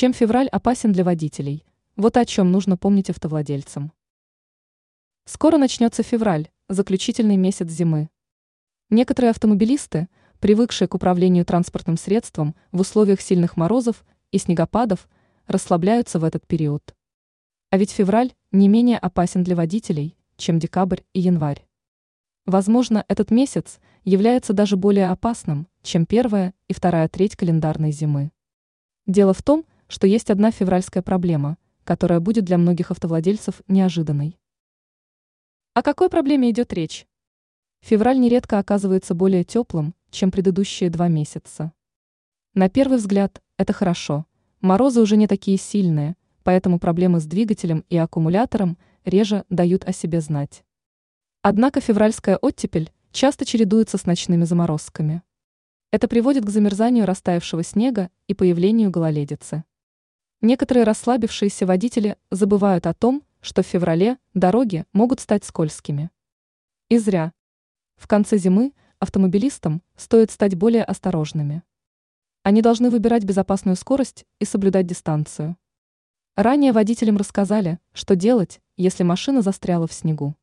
Чем февраль опасен для водителей? Вот о чем нужно помнить автовладельцам. Скоро начнется февраль, заключительный месяц зимы. Некоторые автомобилисты, привыкшие к управлению транспортным средством в условиях сильных морозов и снегопадов, расслабляются в этот период. А ведь февраль не менее опасен для водителей, чем декабрь и январь. Возможно, этот месяц является даже более опасным, чем первая и вторая треть календарной зимы. Дело в том, что есть одна февральская проблема, которая будет для многих автовладельцев неожиданной. О какой проблеме идет речь? Февраль нередко оказывается более теплым, чем предыдущие два месяца. На первый взгляд, это хорошо. Морозы уже не такие сильные, поэтому проблемы с двигателем и аккумулятором реже дают о себе знать. Однако февральская оттепель часто чередуется с ночными заморозками. Это приводит к замерзанию растаявшего снега и появлению гололедицы. Некоторые расслабившиеся водители забывают о том, что в феврале дороги могут стать скользкими. И зря. В конце зимы автомобилистам стоит стать более осторожными. Они должны выбирать безопасную скорость и соблюдать дистанцию. Ранее водителям рассказали, что делать, если машина застряла в снегу.